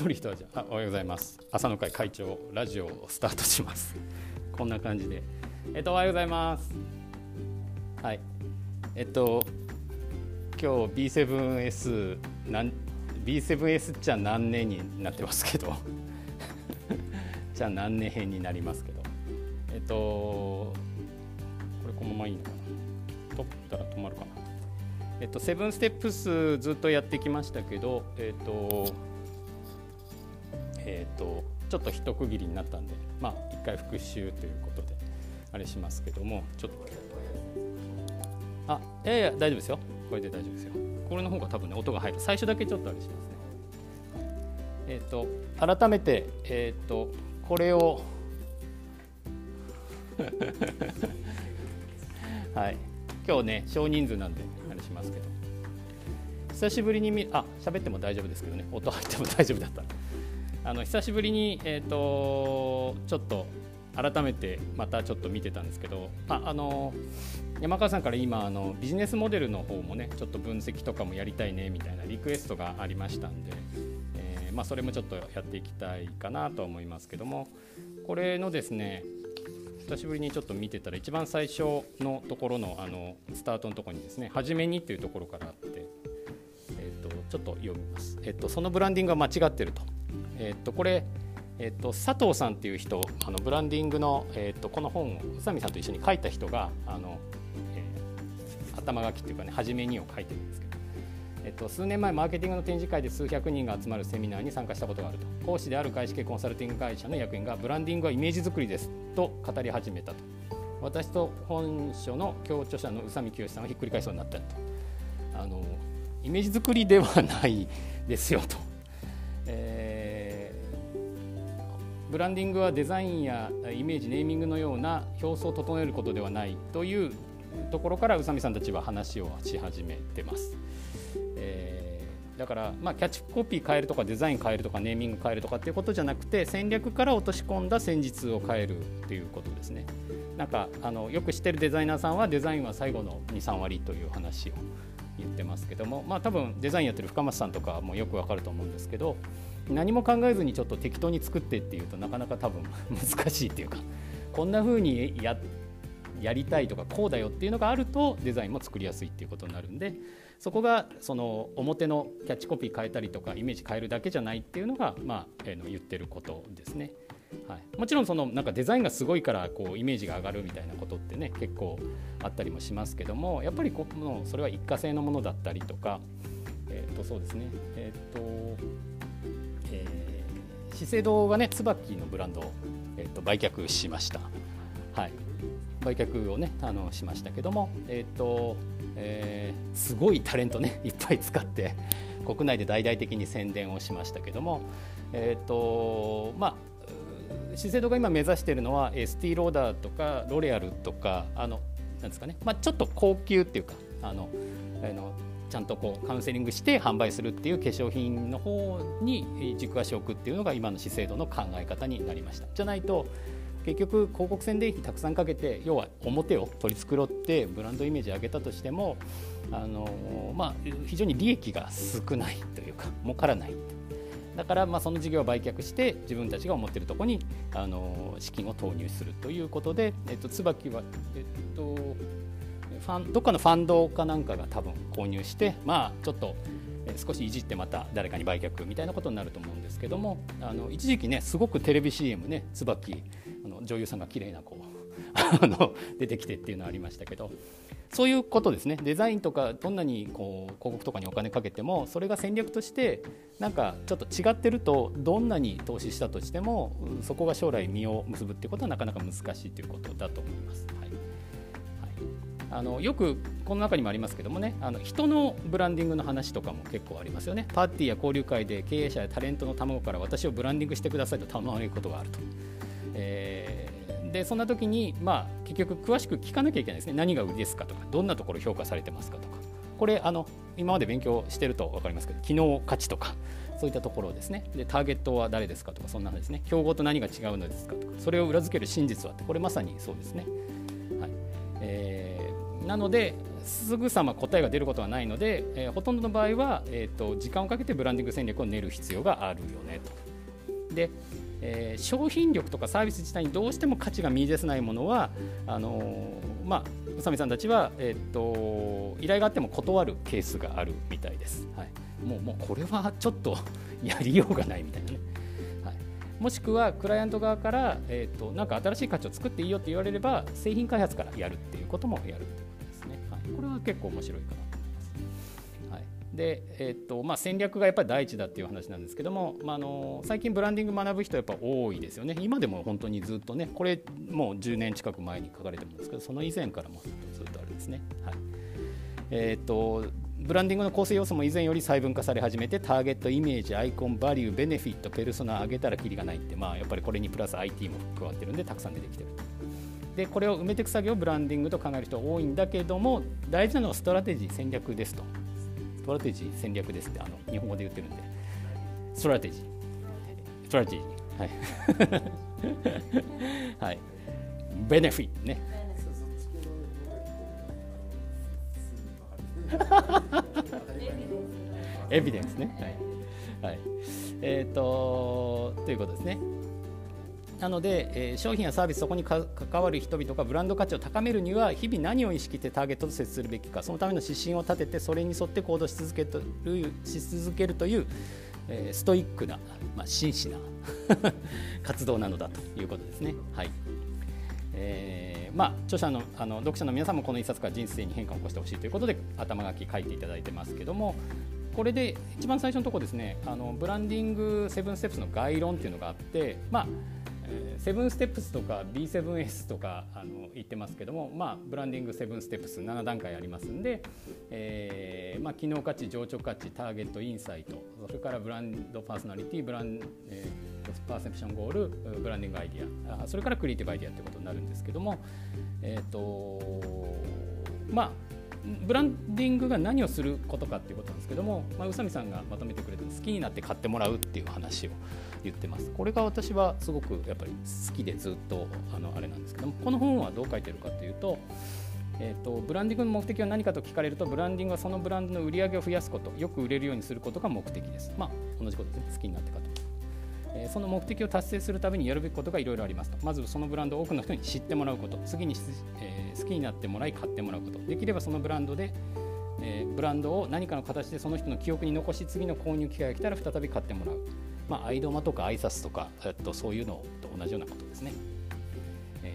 撮る人はじゃあおはようございます。朝の会会長ラジオをスタートします。こんな感じで。えっとおはようございます。はい。えっと今日 B7S なん B7S っちゃ何年になってますけど。じゃあ何年編になりますけど。えっとこれこのままいいのかな。撮ったら止まるかな。えっとセブンステップスずっとやってきましたけどえっとえっとちょっと一区切りになったんでまあ一回復習ということであれしますけどもちょっとあいやいや大丈夫ですよ。これで大丈夫ですよ。これの方が多分ね音が入る。最初だけちょっとあれしますね。えっ、と改めてえっ、とこれを はい。今日ね少人数なんであれしますけど。久しぶりに見あ喋っても大丈夫ですけどね。音入っても大丈夫だったら。あの久しぶりにえっ、とちょっと改めてまたちょっと見てたんですけどああの山川さんから今あのビジネスモデルの方もねちょっと分析とかもやりたいねみたいなリクエストがありましたんで、えー、まあ、それもちょっとやっていきたいかなと思いますけどもこれのですね久しぶりにちょっと見てたら一番最初のところのあのスタートのところにですね「はじめに」っていうところからあって、えーと、ちょっと読みます、えーと、そのブランディングは間違ってると,、えーとこれえっと、佐藤さんっていう人あのブランディングの、えっと、この本を宇佐美さんと一緒に書いた人があの、えー、頭書きっていうかね初めにを書いてるんですけど、えっと、数年前マーケティングの展示会で数百人が集まるセミナーに参加したことがあると。講師である外資系コンサルティング会社の役員がブランディングはイメージ作りですと語り始めたと。私と本書の共著者の宇佐美清さんはひっくり返そうになったと。あのイメージ作りではないですよと。ブランディングはデザインやイメージネーミングのような表層を整えることではないというところから宇佐美さんたちは話をし始めてます。えー、だから、まあ、キャッチコピー変えるとかデザイン変えるとかネーミング変えるとかっていうことじゃなくて戦略から落とし込んだ戦術を変えるっていうことですね。なんかあのよく知ってるデザイナーさんはデザインは最後の23割という話を言ってますけどもまあ多分デザインやってる深松さんとかもよくわかると思うんですけど何も考えずにちょっと適当に作ってっていうとなかなか多分難しいっていうかこんな風にややりたいとかこうだよっていうのがあるとデザインも作りやすいっていうことになるんでそこがその表のキャッチコピー変えたりとかイメージ変えるだけじゃないっていうのが、まあえー、の言ってることですね。はい、もちろんそのなんかデザインがすごいからこうイメージが上がるみたいなことってね結構あったりもしますけどもやっぱりこのそれは一過性のものだったりとか、えー、とそうですねえっ、ー、とえー、資生堂がね椿のブランドを、えーと、売却しました、はい、売却をねあのしましたけども、えーとえー、すごいタレントね いっぱい使って国内で大々的に宣伝をしましたけども、えーとまあ、資生堂が今目指しているのはエスティローダーとかロレアルとかあのなんですかね、まあ、ちょっと高級っていうかあのあのちゃんとこうカウンセリングして販売するっていう化粧品の方に軸足を置くっていうのが今の資生堂の考え方になりました。じゃないと結局広告宣伝費たくさんかけて要は表を取り繕ってブランドイメージ上げたとしてもあの、まあ、非常に利益が少ないというか儲からない。だからまあその事業を売却して自分たちが思っているところにあの資金を投入するということで、えっと、椿は、えっと、ファンどっかのファンドかなんかが多分購入してまあちょっと少しいじってまた誰かに売却みたいなことになると思うんですけどもあの一時期ねすごくテレビ CM ね椿あの女優さんが綺麗な子 あの出てきてっていうのはありましたけどそういうことですねデザインとかどんなにこう広告とかにお金かけてもそれが戦略としてなんかちょっと違ってるとどんなに投資したとしてもそこが将来実を結ぶっていうことはなかなか難しいということだと思います。はいあのよくこの中にもありますけどもねあの人のブランディングの話とかも結構ありますよね。パーティーや交流会で経営者やタレントの卵から私をブランディングしてくださいと頼まれることがあると、えー、でそんな時に、まあ、結局詳しく聞かなきゃいけない。ですね何が売りですかとかどんなところ評価されてますかとか。これあの今まで勉強してると分かりますけど機能価値とかそういったところですね。でターゲットは誰ですかとかそんな話ですね。競合と何が違うのですかとかそれを裏付ける真実はこれまさにそうですね、はい。えーなのですぐさま答えが出ることはないので、えー、ほとんどの場合は、えーと、時間をかけてブランディング戦略を練る必要があるよねと。で、えー、商品力とかサービス自体にどうしても価値が見出せないものはあのー、まあ宇佐美さんたちは、えーと、依頼があっても断るケースがあるみたいです。はい、もうもうこれはちょっと やりようがないみたいなね。はい、もしくはクライアント側から、えーと、なんか新しい価値を作っていいよって言われれば製品開発からやるっていうこともやるっていうこ。れは結構面白いかなで、えーとまあ、戦略がやっぱり第一だっていう話なんですけども、まあ、あの最近ブランディング学ぶ人やっぱ多いですよね今でも本当にずっとねこれもう10年近く前に書かれてるんですけどその以前からもずっとあるんですね。はいえーと、ブランディングの構成要素も以前より細分化され始めてターゲットイメージアイコンバリューベネフィットペルソナ上げたらきりがないって、まあ、やっぱりこれにプラス IT も加わってるんでたくさん出てきてるとでこれを埋めていく作業をブランディングと考える人多いんだけども大事なのはストラテジー戦略ですと。ストラテジー戦略ですってあの日本語で言ってるんで。ストラテジー。ストラテジー。はい。はい。ベネフィットね エビデンスね。はい、はい、えっ、ー、とということですねなので、えー、商品やサービスそこに関わる人々がブランド価値を高めるには日々何を意識してターゲットと接するべきかそのための指針を立ててそれに沿って行動し続けるし続けるという、えー、ストイックな、まあ、真摯な 活動なのだということですね。はいえーまあ、著者のあの読者の皆さんもこの一冊から人生に変化を起こしてほしいということで頭書き書いていただいてますけどもこれで一番最初のところですねあのブランディング7ステップスの概論っていうのがあって、まあセブンステップスとか B7S とかあの言ってますけども、まあ、ブランディング7ステップス7段階ありますんで、えーまあ、機能価値情緒価値ターゲットインサイトそれからブランドパーソナリティブラン、えー、パーセプションゴールブランディングアイディアそれからクリエイティブアイディアということになるんですけどもえっ、ー、とまあブランディングが何をすることかっていうことなんですけども、まあ、宇佐美さんがまとめてくれた好きになって買ってもらうっていう話を言ってます。これが私はすごくやっぱり好きでずっとあのあれなんですけどもこの本はどう書いてるかというと,、えーと、ブランディングの目的は何かと聞かれるとブランディングはそのブランドの売り上げを増やすことよく売れるようにすることが目的です。まあ同じことですね。好きになって買ってえその目的を達成するためにやるべきことがいろいろありますと。まずそのブランドを多くの人に知ってもらうこと。次に、え、好きになってもらい買ってもらうこと。できればそのブランドで、え、ブランドを何かの形でその人の記憶に残し次の購入機会が来たら再び買ってもらう。まあ、アイドマとか挨拶とか、えっと、そういうのと同じようなことですね。え、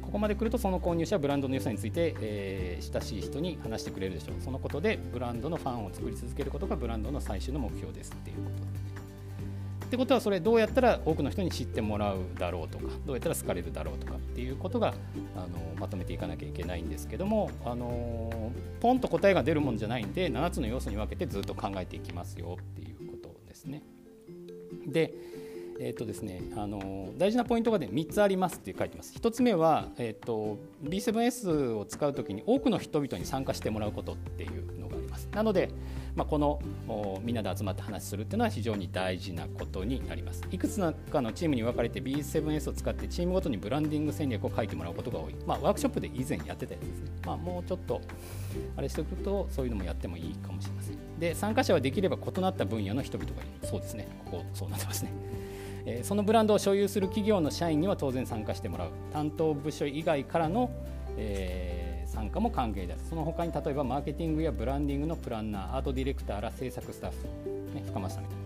ここまで来るとその購入者はブランドの良さについて、えー、親しい人に話してくれるでしょう。そのことでブランドのファンを作り続けることがブランドの最終の目標ですっていうこと。ってことはそれどうやったら多くの人に知ってもらうだろうとかどうやったら好かれるだろうとかっていうことがあのまとめていかなきゃいけないんですけどもあのポンと答えが出るものじゃないんで7つの要素に分けてずっと考えていきますよっていうことですね。でえーとですね、あの大事なポイントが、ね、3つありますって書いてます。1つ目は、えーと、B7S を使うときに多くの人々に参加してもらうことっていうのがあります。なので、まあ、このみんなで集まって話するっていうのは非常に大事なことになります。いくつかのチームに分かれて B7S を使ってチームごとにブランディング戦略を書いてもらうことが多い。まあ、ワークショップで以前やってたやつですね。まあ、もうちょっとあれしておくとそういうのもやってもいいかもしれません。で参加者はできれば異なった分野の人々がいる。そうですね。ここそうなってますね。えそのブランドを所有する企業の社員には当然参加してもらう担当部署以外からの、えー、参加も歓迎です。その他に例えばマーケティングやブランディングのプランナーアートディレクターら制作スタッフ、ね、深町さんみたい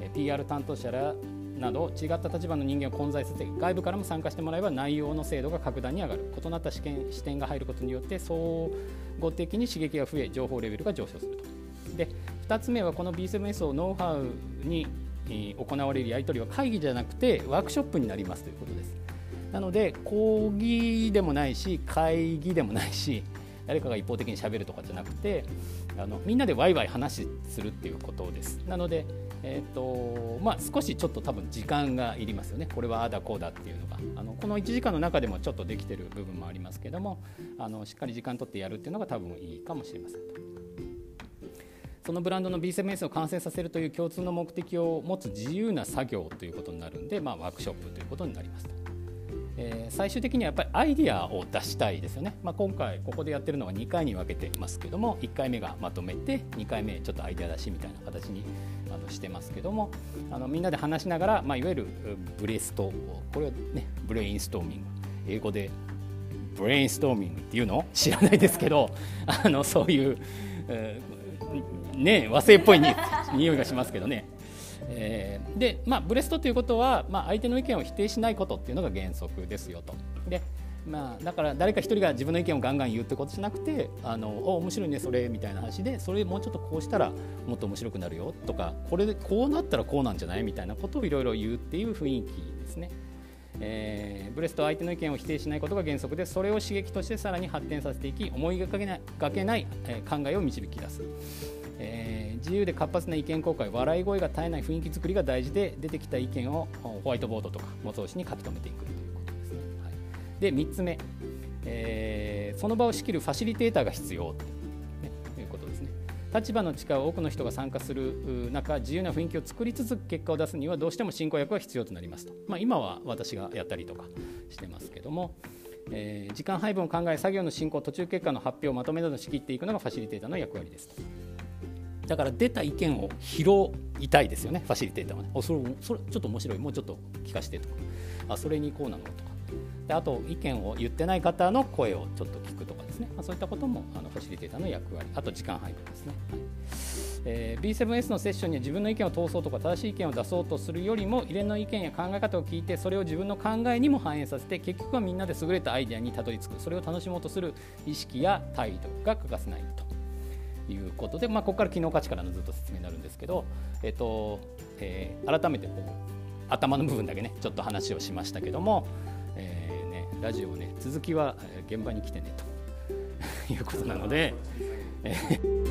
な、え、PR 担当者らなど違った立場の人間を混在させ外部からも参加してもらえば内容の精度が格段に上がる。異なった視点視点が入ることによって総合的に刺激が増え情報レベルが上昇すると。で2つ目はこの B7S をノウハウに行われるやり取りは会議じゃなくてワークショップになりますということです。なので講義でもないし会議でもないし誰かが一方的にしゃべるとかじゃなくてあのみんなでワイワイ話するっていうことです。なので、えーとまあ、少しちょっと多分時間がいりますよね。これはああだこうだっていうのがあのこの1時間の中でもちょっとできてる部分もありますけどもあのしっかり時間取ってやるっていうのが多分いいかもしれません。そのブランドの B7S を完成させるという共通の目的を持つ自由な作業ということになるんで、まあ、ワークショップということになりますと。えー、最終的にはやっぱりアイディアを出したいですよね、まあ、今回ここでやってるのは2回に分けてますけども1回目がまとめて2回目ちょっとアイデア出しみたいな形にあのしてますけどもあのみんなで話しながら、まあ、いわゆるブレストこれはねブレインストーミング英語でブレインストーミングっていうの知らないですけどあのそういう、えー、ね和製っぽいに 匂いがしますけどね。えー、で、まあ、ブレストということは、まあ、相手の意見を否定しないことっていうのが原則ですよと。でまあ、だから誰か一人が自分の意見をガンガン言うってことじゃなくてあのお面白いねそれみたいな話でそれもうちょっとこうしたらもっと面白くなるよとかこれでこうなったらこうなんじゃない？みたいなことをいろいろ言うっていう雰囲気ですね。えー、ブレストは相手の意見を否定しないことが原則でそれを刺激としてさらに発展させていき思いがけないがけない、えー、考えを導き出す。え、自由で活発な意見交換笑い声が絶えない雰囲気作りが大事で出てきた意見をホワイトボードとか模造紙に書き留めていくということですね。はい、で3つ目、えー、その場を仕切るファシリテーターが必要と、いうことですね。立場の違う多くの人が参加する中自由な雰囲気を作りつつ結果を出すにはどうしても進行役が必要となりますと、まあ、今は私がやったりとかしてますけども、えー、時間配分を考え作業の進行途中結果の発表をまとめなど仕切っていくのがファシリテーターの役割ですと。だから出た意見を拾いたいですよねファシリテーターはね。おそれそれちょっと面白い。もうちょっと聞かせてとか。あそれにこうなのとか。であと意見を言ってない方の声をちょっと聞くとかですね、まあ、そういったこともあのファシリテーターの役割。あと時間配分ですね、はい。えー、B7S のセッションには自分の意見を通そうとか正しい意見を出そうとするよりも入れの意見や考え方を聞いてそれを自分の考えにも反映させて結局はみんなで優れたアイデアにたどり着く。それを楽しもうとする意識や態度が欠かせないと。いうことで、まあ、ここから機能価値からのずっと説明になるんですけど、えっとえー、改めてこう頭の部分だけねちょっと話をしましたけども、えーね、ラジオね続きは現場に来てねということなので。えー